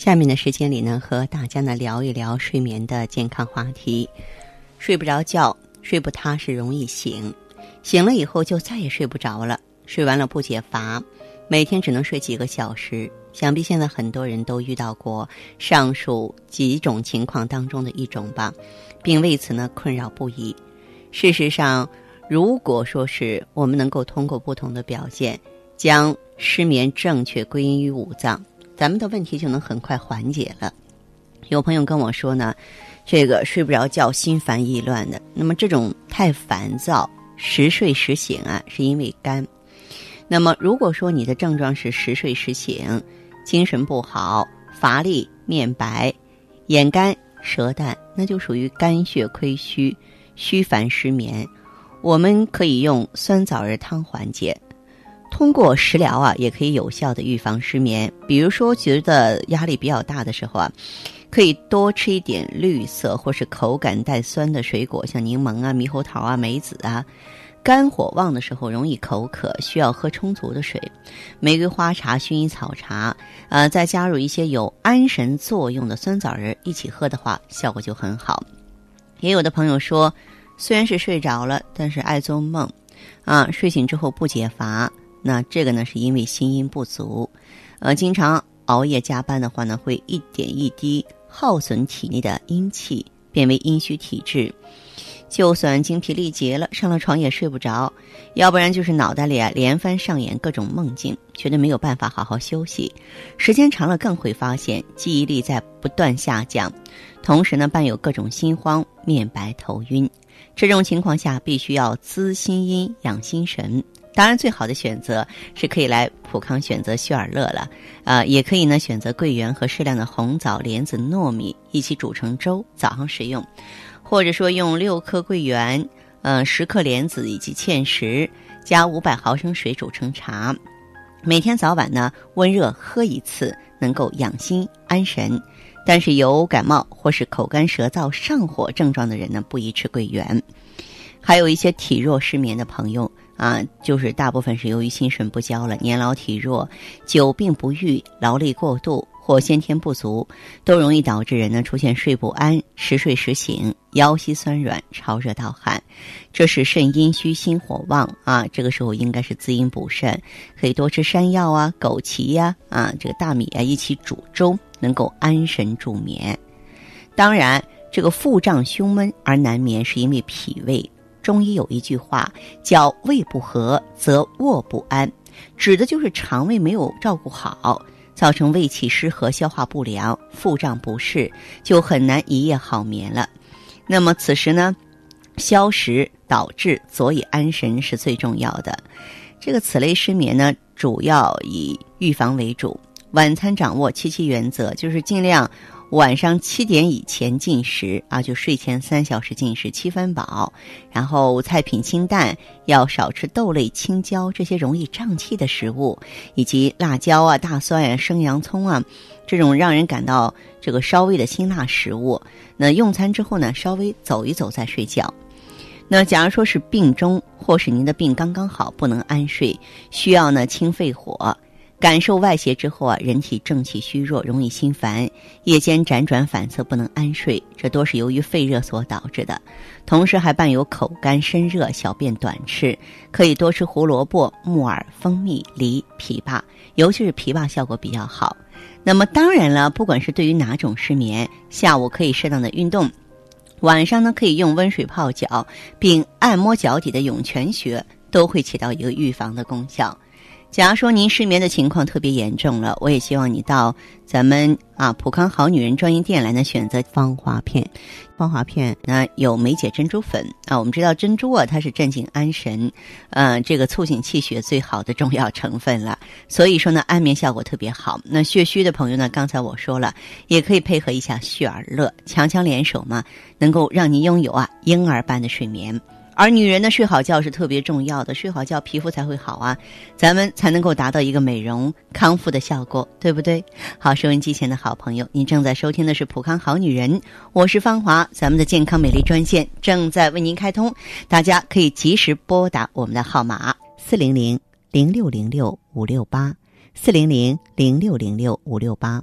下面的时间里呢，和大家呢聊一聊睡眠的健康话题。睡不着觉，睡不踏实，容易醒，醒了以后就再也睡不着了。睡完了不解乏，每天只能睡几个小时。想必现在很多人都遇到过上述几种情况当中的一种吧，并为此呢困扰不已。事实上，如果说是我们能够通过不同的表现，将失眠正确归因于五脏。咱们的问题就能很快缓解了。有朋友跟我说呢，这个睡不着觉、心烦意乱的，那么这种太烦躁、时睡时醒啊，是因为肝。那么如果说你的症状是时睡时醒、精神不好、乏力、面白、眼干、舌淡，那就属于肝血亏虚、虚烦失眠。我们可以用酸枣仁汤缓解。通过食疗啊，也可以有效的预防失眠。比如说，觉得压力比较大的时候啊，可以多吃一点绿色或是口感带酸的水果，像柠檬啊、猕猴桃啊、梅子啊。肝火旺的时候容易口渴，需要喝充足的水。玫瑰花茶、薰衣草茶，呃，再加入一些有安神作用的酸枣仁一起喝的话，效果就很好。也有的朋友说，虽然是睡着了，但是爱做梦，啊，睡醒之后不解乏。那这个呢，是因为心阴不足，呃，经常熬夜加班的话呢，会一点一滴耗损体内的阴气，变为阴虚体质。就算精疲力竭了，上了床也睡不着，要不然就是脑袋里啊连番上演各种梦境，觉得没有办法好好休息。时间长了，更会发现记忆力在不断下降，同时呢，伴有各种心慌、面白、头晕。这种情况下，必须要滋心阴、养心神。当然，最好的选择是可以来普康选择旭尔乐了，啊，也可以呢选择桂圆和适量的红枣、莲子、糯米一起煮成粥，早上食用，或者说用六颗桂圆、嗯十克莲子以及芡实加五百毫升水煮成茶，每天早晚呢温热喝一次，能够养心安神。但是有感冒或是口干舌燥、上火症状的人呢，不宜吃桂圆。还有一些体弱失眠的朋友。啊，就是大部分是由于心肾不交了，年老体弱、久病不愈、劳累过度或先天不足，都容易导致人呢出现睡不安、时睡时醒、腰膝酸软、潮热盗汗。这是肾阴虚、心火旺啊，这个时候应该是滋阴补肾，可以多吃山药啊、枸杞呀、啊这个大米啊一起煮粥，能够安神助眠。当然，这个腹胀胸闷而难眠，是因为脾胃。中医有一句话叫“胃不和则卧不安”，指的就是肠胃没有照顾好，造成胃气失和、消化不良、腹胀不适，就很难一夜好眠了。那么此时呢，消食导致佐以安神是最重要的。这个此类失眠呢，主要以预防为主，晚餐掌握七七原则，就是尽量。晚上七点以前进食啊，就睡前三小时进食七分饱，然后菜品清淡，要少吃豆类、青椒这些容易胀气的食物，以及辣椒啊、大蒜呀、生洋葱啊这种让人感到这个稍微的辛辣食物。那用餐之后呢，稍微走一走再睡觉。那假如说是病中，或是您的病刚刚好，不能安睡，需要呢清肺火。感受外邪之后啊，人体正气虚弱，容易心烦，夜间辗转反侧，不能安睡，这都是由于肺热所导致的。同时还伴有口干身热、小便短赤，可以多吃胡萝卜、木耳、蜂蜜、梨、枇杷，尤其是枇杷效果比较好。那么当然了，不管是对于哪种失眠，下午可以适当的运动。晚上呢可以用温水泡脚，并按摩脚底的涌泉穴，都会起到一个预防的功效。假如说您失眠的情况特别严重了，我也希望你到咱们啊普康好女人专营店来呢，选择芳华片。芳华片那有梅解珍珠粉啊，我们知道珍珠啊，它是镇静安神，呃，这个促进气血最好的重要成分了。所以说呢，安眠效果特别好。那血虚的朋友呢，刚才我说了，也可以配合一下血尔乐，强强联手嘛，能够让您拥有啊婴儿般的睡眠。而女人呢，睡好觉是特别重要的，睡好觉皮肤才会好啊，咱们才能够达到一个美容康复的效果，对不对？好，收音机前的好朋友，您正在收听的是《普康好女人》，我是芳华，咱们的健康美丽专线正在为您开通，大家可以及时拨打我们的号码四零零零六零六五六八四零零零六零六五六八。